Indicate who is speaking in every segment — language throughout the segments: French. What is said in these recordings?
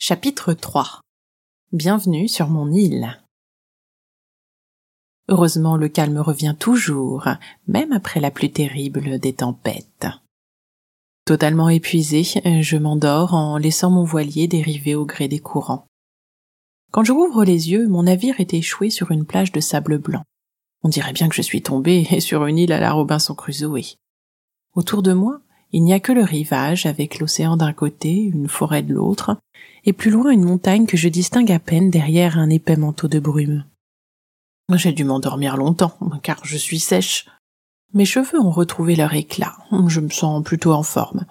Speaker 1: Chapitre 3 Bienvenue sur mon île. Heureusement, le calme revient toujours, même après la plus terrible des tempêtes. Totalement épuisé, je m'endors en laissant mon voilier dériver au gré des courants. Quand je rouvre les yeux, mon navire est échoué sur une plage de sable blanc. On dirait bien que je suis tombé sur une île à la Robinson Crusoe. Autour de moi, il n'y a que le rivage avec l'océan d'un côté, une forêt de l'autre, et plus loin une montagne que je distingue à peine derrière un épais manteau de brume. J'ai dû m'endormir longtemps, car je suis sèche. Mes cheveux ont retrouvé leur éclat, je me sens plutôt en forme.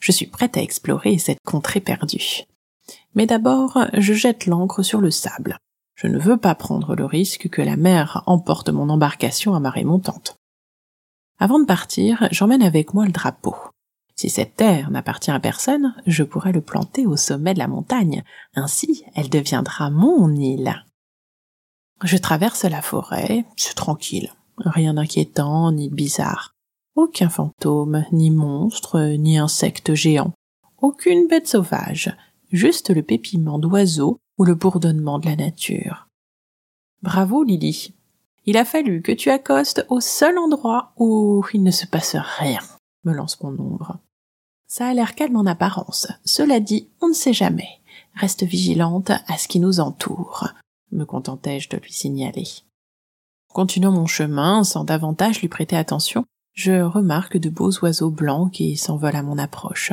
Speaker 1: Je suis prête à explorer cette contrée perdue. Mais d'abord, je jette l'ancre sur le sable. Je ne veux pas prendre le risque que la mer emporte mon embarcation à marée montante. Avant de partir, j'emmène avec moi le drapeau. Si cette terre n'appartient à personne, je pourrais le planter au sommet de la montagne. Ainsi, elle deviendra mon île. Je traverse la forêt, c'est tranquille. Rien d'inquiétant ni de bizarre. Aucun fantôme, ni monstre, ni insecte géant. Aucune bête sauvage. Juste le pépiment d'oiseaux ou le bourdonnement de la nature. Bravo, Lily. Il a fallu que tu accostes au seul endroit où il ne se passe rien, me lance mon ombre. Ça a l'air calme en apparence. Cela dit, on ne sait jamais. Reste vigilante à ce qui nous entoure, me contentai-je de lui signaler. Continuant mon chemin, sans davantage lui prêter attention, je remarque de beaux oiseaux blancs qui s'envolent à mon approche.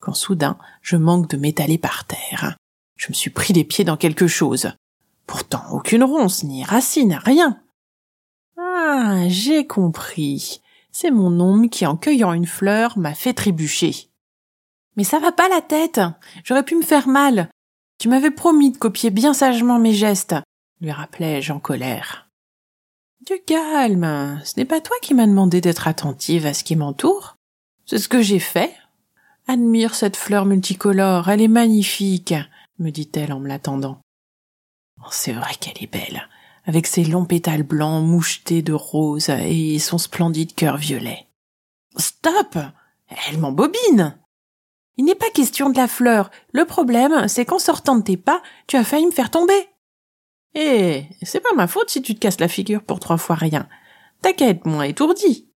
Speaker 1: Quand soudain, je manque de m'étaler par terre. Je me suis pris les pieds dans quelque chose. Pourtant, aucune ronce, ni racine, rien. Ah, j'ai compris. C'est mon ombre qui, en cueillant une fleur, m'a fait trébucher. Mais ça va pas la tête. J'aurais pu me faire mal. Tu m'avais promis de copier bien sagement mes gestes, lui rappelai-je en colère. Du calme. Ce n'est pas toi qui m'as demandé d'être attentive à ce qui m'entoure. C'est ce que j'ai fait. Admire cette fleur multicolore, elle est magnifique, me dit-elle en me l'attendant. Oh, c'est vrai qu'elle est belle, avec ses longs pétales blancs mouchetés de rose et son splendide cœur violet. Stop! Elle m'embobine! Il n'est pas question de la fleur. Le problème, c'est qu'en sortant de tes pas, tu as failli me faire tomber. Eh, c'est pas ma faute si tu te casses la figure pour trois fois rien. T'inquiète, moi étourdi.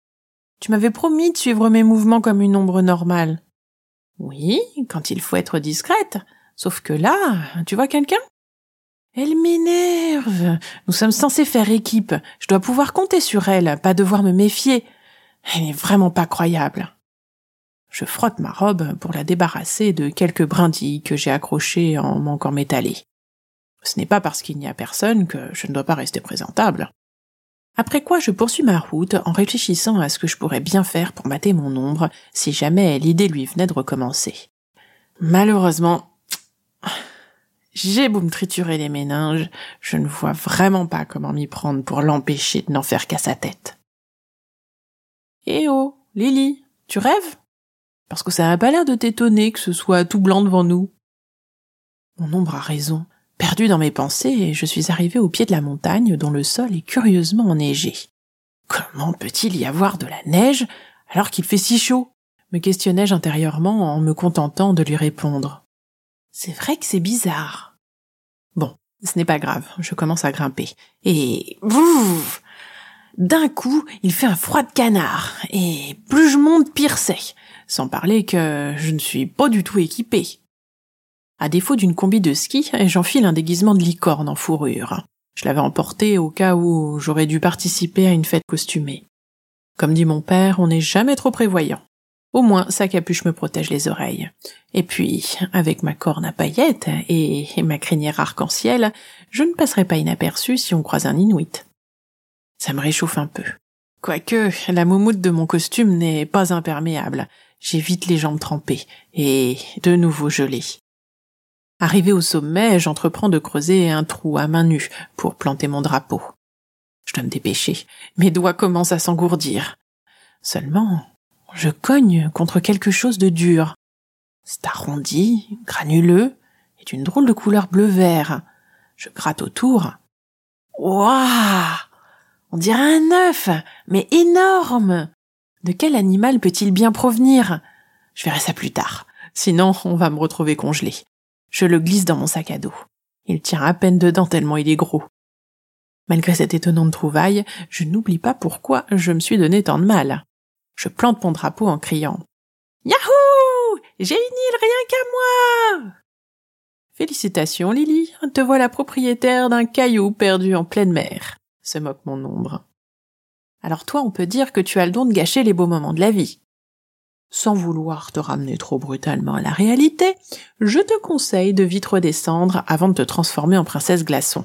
Speaker 1: Tu m'avais promis de suivre mes mouvements comme une ombre normale. Oui, quand il faut être discrète. Sauf que là, tu vois quelqu'un? Elle m'énerve. Nous sommes censés faire équipe. Je dois pouvoir compter sur elle, pas devoir me méfier. Elle n'est vraiment pas croyable. Je frotte ma robe pour la débarrasser de quelques brindilles que j'ai accrochées en manquant m'étaler. Ce n'est pas parce qu'il n'y a personne que je ne dois pas rester présentable. Après quoi je poursuis ma route en réfléchissant à ce que je pourrais bien faire pour mater mon ombre si jamais l'idée lui venait de recommencer. Malheureusement, j'ai beau me triturer les méninges, je ne vois vraiment pas comment m'y prendre pour l'empêcher de n'en faire qu'à sa tête. Eh oh, Lily, tu rêves? Parce que ça n'a pas l'air de t'étonner que ce soit tout blanc devant nous. Mon ombre a raison. Perdu dans mes pensées, je suis arrivé au pied de la montagne dont le sol est curieusement enneigé. Comment peut-il y avoir de la neige alors qu'il fait si chaud? me questionnai-je intérieurement en me contentant de lui répondre. C'est vrai que c'est bizarre. Bon, ce n'est pas grave, je commence à grimper. Et... D'un coup, il fait un froid de canard, et plus je monte, pire c'est. Sans parler que je ne suis pas du tout équipée. À défaut d'une combi de ski, j'enfile un déguisement de licorne en fourrure. Je l'avais emporté au cas où j'aurais dû participer à une fête costumée. Comme dit mon père, on n'est jamais trop prévoyant. Au moins, sa capuche me protège les oreilles. Et puis, avec ma corne à paillettes et ma crinière arc-en-ciel, je ne passerai pas inaperçu si on croise un Inuit. Ça me réchauffe un peu. Quoique, la moumoute de mon costume n'est pas imperméable. J'évite les jambes trempées et de nouveau gelées. Arrivé au sommet, j'entreprends de creuser un trou à main nue pour planter mon drapeau. Je dois me dépêcher. Mes doigts commencent à s'engourdir. Seulement, je cogne contre quelque chose de dur. C'est arrondi, granuleux, et d'une drôle de couleur bleu-vert. Je gratte autour. Ouah! On dirait un œuf, mais énorme. De quel animal peut-il bien provenir? Je verrai ça plus tard. Sinon, on va me retrouver congelé. Je le glisse dans mon sac à dos. Il tient à peine dedans tellement il est gros. Malgré cette étonnante trouvaille, je n'oublie pas pourquoi je me suis donné tant de mal. Je plante mon drapeau en criant Yahoo J'ai une île rien qu'à moi Félicitations, Lily, te voilà propriétaire d'un caillou perdu en pleine mer, se moque mon ombre. Alors toi, on peut dire que tu as le don de gâcher les beaux moments de la vie. Sans vouloir te ramener trop brutalement à la réalité, je te conseille de vite redescendre avant de te transformer en princesse glaçon.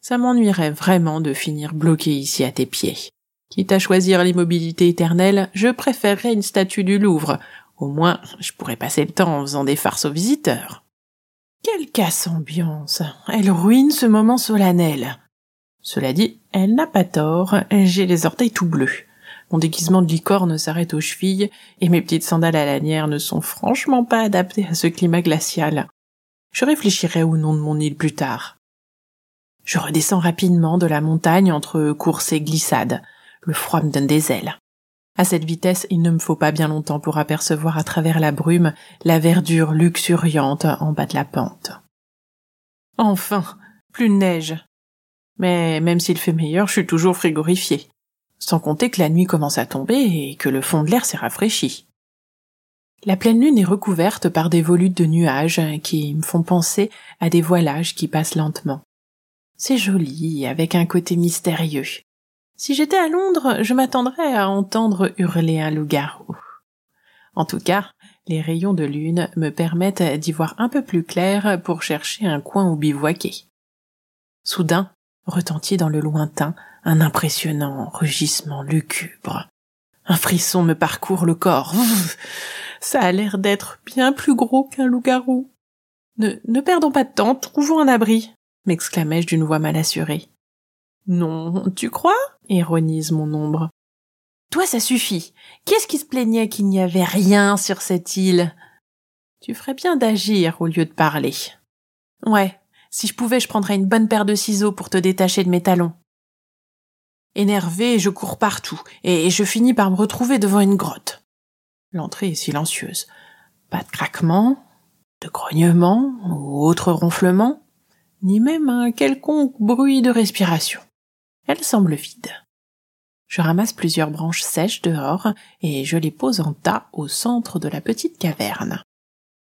Speaker 1: Ça m'ennuierait vraiment de finir bloqué ici à tes pieds. Quitte à choisir l'immobilité éternelle, je préférerais une statue du Louvre. Au moins, je pourrais passer le temps en faisant des farces aux visiteurs. Quelle casse-ambiance. Elle ruine ce moment solennel. Cela dit, elle n'a pas tort, j'ai les orteils tout bleus. Mon déguisement de licorne s'arrête aux chevilles, et mes petites sandales à lanière ne sont franchement pas adaptées à ce climat glacial. Je réfléchirai au nom de mon île plus tard. Je redescends rapidement de la montagne entre courses et glissades. Le froid me donne des ailes. À cette vitesse, il ne me faut pas bien longtemps pour apercevoir à travers la brume la verdure luxuriante en bas de la pente. Enfin, plus de neige. Mais même s'il fait meilleur, je suis toujours frigorifié. Sans compter que la nuit commence à tomber et que le fond de l'air s'est rafraîchi. La pleine lune est recouverte par des volutes de nuages qui me font penser à des voilages qui passent lentement. C'est joli, avec un côté mystérieux. Si j'étais à Londres, je m'attendrais à entendre hurler un loup-garou. En tout cas, les rayons de lune me permettent d'y voir un peu plus clair pour chercher un coin où bivouaquer. Soudain, retentit dans le lointain un impressionnant rugissement lugubre. Un frisson me parcourt le corps. Ça a l'air d'être bien plus gros qu'un loup-garou. Ne, ne perdons pas de temps, trouvons un abri m'exclamai-je d'une voix mal assurée. Non, tu crois? Ironise mon ombre. Toi, ça suffit. Qu'est-ce qui se plaignait qu'il n'y avait rien sur cette île? Tu ferais bien d'agir au lieu de parler. Ouais, si je pouvais, je prendrais une bonne paire de ciseaux pour te détacher de mes talons. Énervé, je cours partout, et je finis par me retrouver devant une grotte. L'entrée est silencieuse. Pas de craquement, de grognement ou autre ronflement ni même un quelconque bruit de respiration. Elle semble vide. Je ramasse plusieurs branches sèches dehors et je les pose en tas au centre de la petite caverne.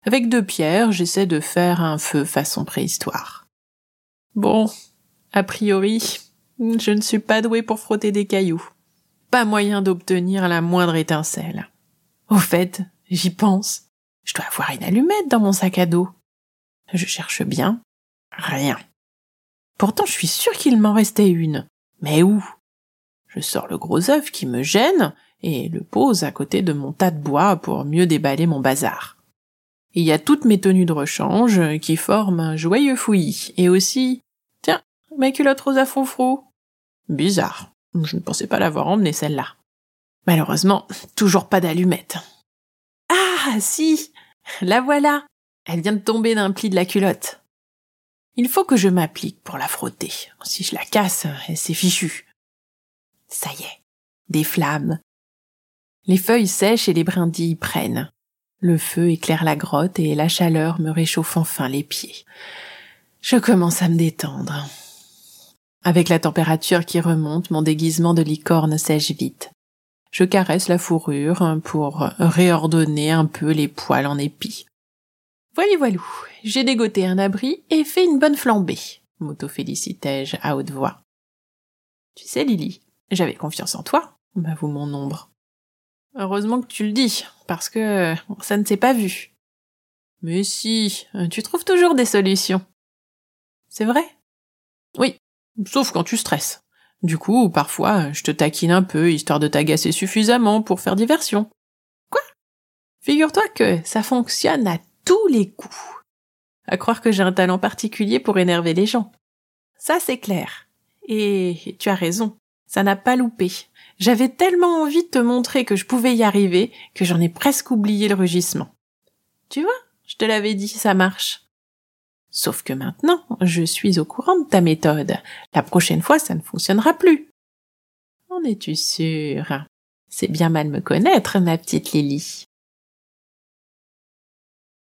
Speaker 1: Avec deux pierres, j'essaie de faire un feu façon préhistoire. Bon, a priori, je ne suis pas doué pour frotter des cailloux. Pas moyen d'obtenir la moindre étincelle. Au fait, j'y pense. Je dois avoir une allumette dans mon sac à dos. Je cherche bien, Rien. Pourtant, je suis sûre qu'il m'en restait une. Mais où? Je sors le gros œuf qui me gêne et le pose à côté de mon tas de bois pour mieux déballer mon bazar. Il y a toutes mes tenues de rechange qui forment un joyeux fouillis, et aussi, tiens, mes culottes roses à. Bizarre. Je ne pensais pas l'avoir emmenée celle-là. Malheureusement, toujours pas d'allumette. Ah, si! La voilà! Elle vient de tomber d'un pli de la culotte. Il faut que je m'applique pour la frotter. Si je la casse, c'est fichu. Ça y est. Des flammes. Les feuilles sèchent et les brindilles prennent. Le feu éclaire la grotte et la chaleur me réchauffe enfin les pieds. Je commence à me détendre. Avec la température qui remonte, mon déguisement de licorne sèche vite. Je caresse la fourrure pour réordonner un peu les poils en épis. Voilà, voilou, j'ai dégoté un abri et fait une bonne flambée, m'auto-félicitai-je à haute voix. Tu sais, Lily, j'avais confiance en toi, m'avoue mon ombre. Heureusement que tu le dis, parce que ça ne s'est pas vu. Mais si, tu trouves toujours des solutions. C'est vrai? Oui, sauf quand tu stresses. Du coup, parfois, je te taquine un peu, histoire de t'agacer suffisamment pour faire diversion. Quoi? Figure-toi que ça fonctionne à tous les coups. À croire que j'ai un talent particulier pour énerver les gens. Ça, c'est clair. Et tu as raison, ça n'a pas loupé. J'avais tellement envie de te montrer que je pouvais y arriver que j'en ai presque oublié le rugissement. Tu vois, je te l'avais dit, ça marche. Sauf que maintenant, je suis au courant de ta méthode. La prochaine fois, ça ne fonctionnera plus. En es-tu sûre? C'est bien mal me connaître, ma petite Lily.